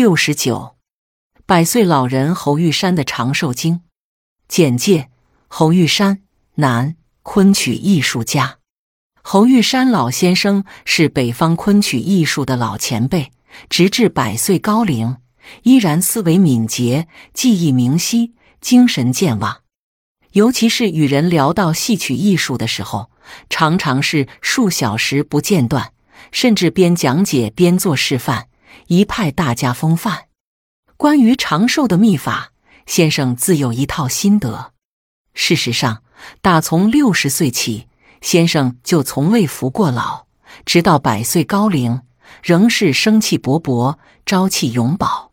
六十九，百岁老人侯玉山的长寿经简介：侯玉山，男，昆曲艺术家。侯玉山老先生是北方昆曲艺术的老前辈，直至百岁高龄，依然思维敏捷，记忆明晰，精神健忘。尤其是与人聊到戏曲艺术的时候，常常是数小时不间断，甚至边讲解边做示范。一派大家风范。关于长寿的秘法，先生自有一套心得。事实上，打从六十岁起，先生就从未服过老，直到百岁高龄，仍是生气勃勃，朝气永葆。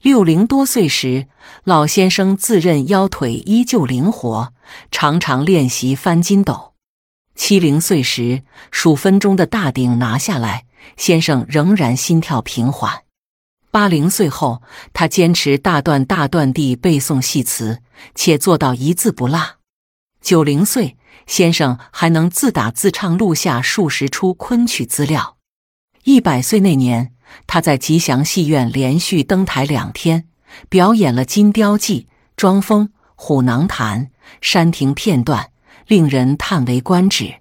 六零多岁时，老先生自认腰腿依旧灵活，常常练习翻筋斗。七零岁时，数分钟的大顶拿下来。先生仍然心跳平缓。八零岁后，他坚持大段大段地背诵戏词，且做到一字不落。九零岁，先生还能自打自唱录下数十出昆曲资料。一百岁那年，他在吉祥戏院连续登台两天，表演了《金雕记》《庄风》《虎囊弹》《山亭》片段，令人叹为观止。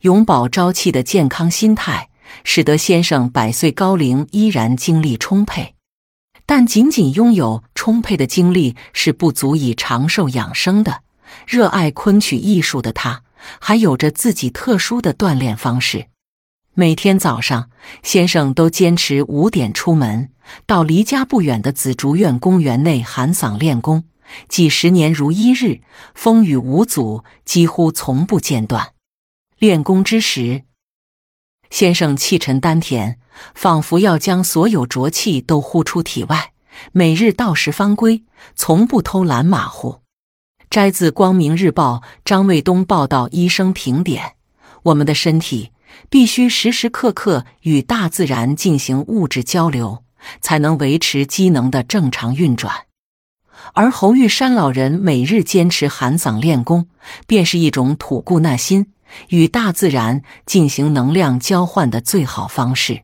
永葆朝气的健康心态。使得先生百岁高龄依然精力充沛，但仅仅拥有充沛的精力是不足以长寿养生的。热爱昆曲艺术的他，还有着自己特殊的锻炼方式。每天早上，先生都坚持五点出门，到离家不远的紫竹院公园内喊嗓练功，几十年如一日，风雨无阻，几乎从不间断。练功之时。先生气沉丹田，仿佛要将所有浊气都呼出体外。每日到时方归，从不偷懒马虎。摘自《光明日报》张卫东报道医生评点：我们的身体必须时时刻刻与大自然进行物质交流，才能维持机能的正常运转。而侯玉山老人每日坚持喊嗓练功，便是一种吐故纳新。与大自然进行能量交换的最好方式。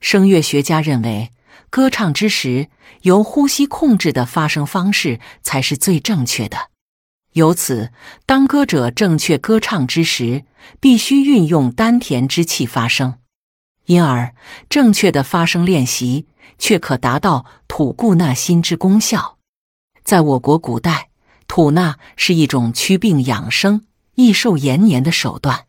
声乐学家认为，歌唱之时由呼吸控制的发声方式才是最正确的。由此，当歌者正确歌唱之时，必须运用丹田之气发声。因而，正确的发声练习却可达到吐故纳新之功效。在我国古代，吐纳是一种祛病养生。益寿延年的手段。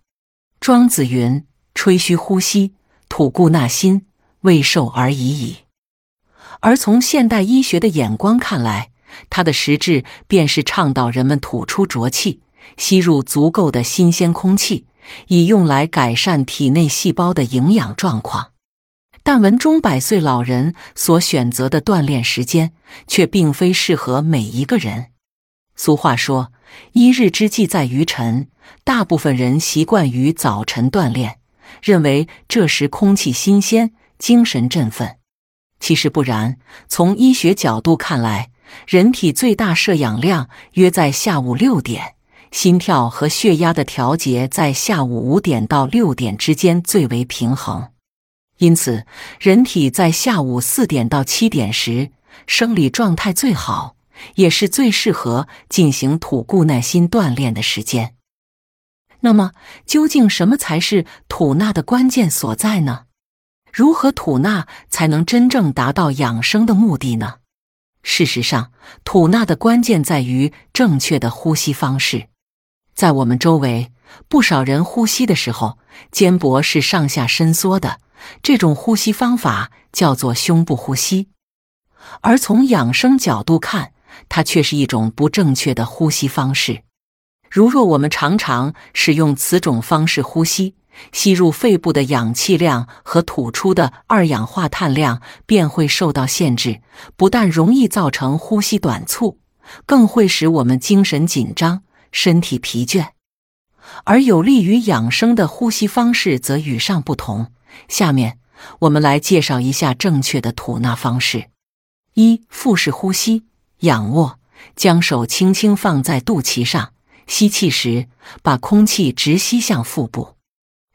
庄子云：“吹嘘呼吸，吐故纳新，为寿而已矣。”而从现代医学的眼光看来，它的实质便是倡导人们吐出浊气，吸入足够的新鲜空气，以用来改善体内细胞的营养状况。但文中百岁老人所选择的锻炼时间，却并非适合每一个人。俗话说。一日之计在于晨，大部分人习惯于早晨锻炼，认为这时空气新鲜，精神振奋。其实不然，从医学角度看来，人体最大摄氧量约在下午六点，心跳和血压的调节在下午五点到六点之间最为平衡。因此，人体在下午四点到七点时，生理状态最好。也是最适合进行吐故纳新锻炼的时间。那么，究竟什么才是吐纳的关键所在呢？如何吐纳才能真正达到养生的目的呢？事实上，吐纳的关键在于正确的呼吸方式。在我们周围，不少人呼吸的时候，肩膊是上下伸缩的，这种呼吸方法叫做胸部呼吸。而从养生角度看，它却是一种不正确的呼吸方式。如若我们常常使用此种方式呼吸，吸入肺部的氧气量和吐出的二氧化碳量便会受到限制，不但容易造成呼吸短促，更会使我们精神紧张、身体疲倦。而有利于养生的呼吸方式则与上不同。下面我们来介绍一下正确的吐纳方式：一、腹式呼吸。仰卧，将手轻轻放在肚脐上，吸气时把空气直吸向腹部，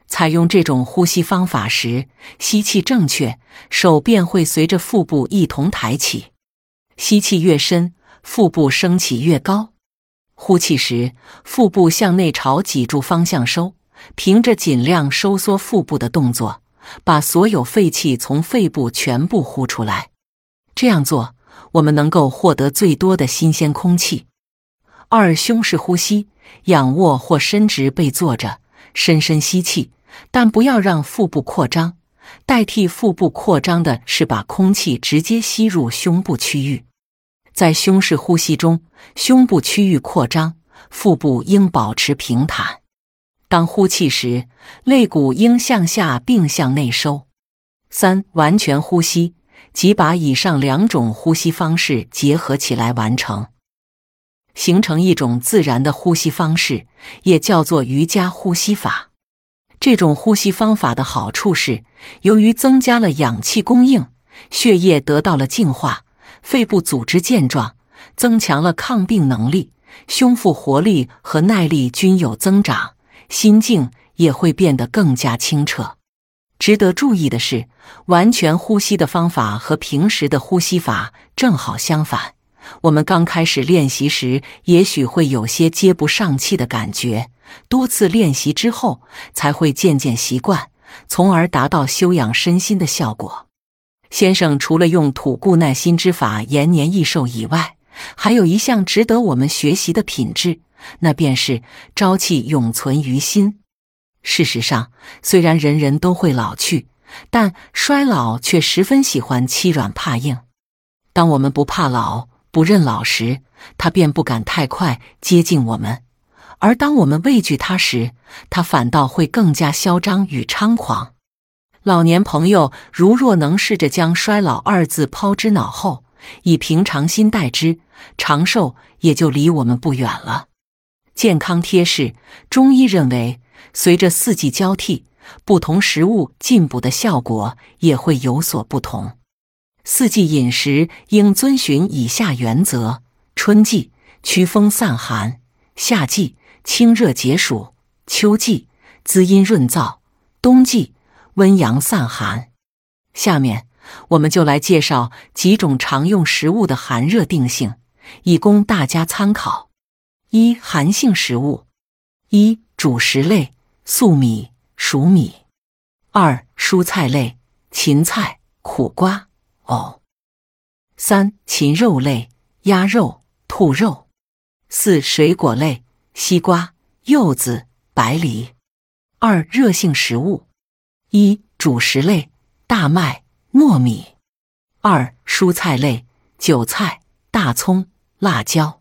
采用这种呼吸方法时，吸气正确，手便会随着腹部一同抬起；吸气越深，腹部升起越高。呼气时，腹部向内朝脊柱方向收，凭着尽量收缩腹部的动作，把所有废气从肺部全部呼出来。这样做，我们能够获得最多的新鲜空气。二、胸式呼吸，仰卧或伸直背坐着，深深吸气，但不要让腹部扩张。代替腹部扩张的是把空气直接吸入胸部区域。在胸式呼吸中，胸部区域扩张，腹部应保持平坦。当呼气时，肋骨应向下并向内收。三、完全呼吸，即把以上两种呼吸方式结合起来完成，形成一种自然的呼吸方式，也叫做瑜伽呼吸法。这种呼吸方法的好处是，由于增加了氧气供应，血液得到了净化。肺部组织健壮，增强了抗病能力，胸腹活力和耐力均有增长，心境也会变得更加清澈。值得注意的是，完全呼吸的方法和平时的呼吸法正好相反。我们刚开始练习时，也许会有些接不上气的感觉，多次练习之后，才会渐渐习惯，从而达到修养身心的效果。先生除了用吐故纳新之法延年益寿以外，还有一项值得我们学习的品质，那便是朝气永存于心。事实上，虽然人人都会老去，但衰老却十分喜欢欺软怕硬。当我们不怕老、不认老时，他便不敢太快接近我们；而当我们畏惧他时，他反倒会更加嚣张与猖狂。老年朋友如若能试着将“衰老”二字抛之脑后，以平常心待之，长寿也就离我们不远了。健康贴士：中医认为，随着四季交替，不同食物进补的效果也会有所不同。四季饮食应遵循以下原则：春季驱风散寒，夏季清热解暑，秋季滋阴润燥，冬季。温阳散寒。下面我们就来介绍几种常用食物的寒热定性，以供大家参考。一、寒性食物：一、主食类，粟米、黍米；二、蔬菜类，芹菜、苦瓜、藕；三、禽肉类，鸭肉、兔肉；四、水果类，西瓜、柚子、白梨；二、热性食物。一主食类，大麦、糯米；二蔬菜类，韭菜、大葱、辣椒；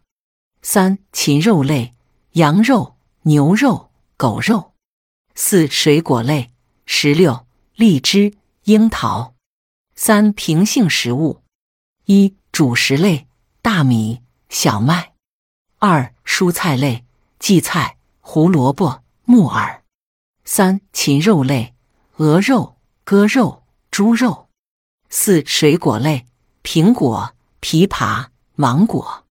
三禽肉类，羊肉、牛肉、狗肉；四水果类，石榴、荔枝、樱桃；三平性食物：一主食类，大米、小麦；二蔬菜类，荠菜、胡萝卜、木耳；三禽肉类。鹅肉、鸽肉、猪肉；四、水果类：苹果、枇杷、芒果；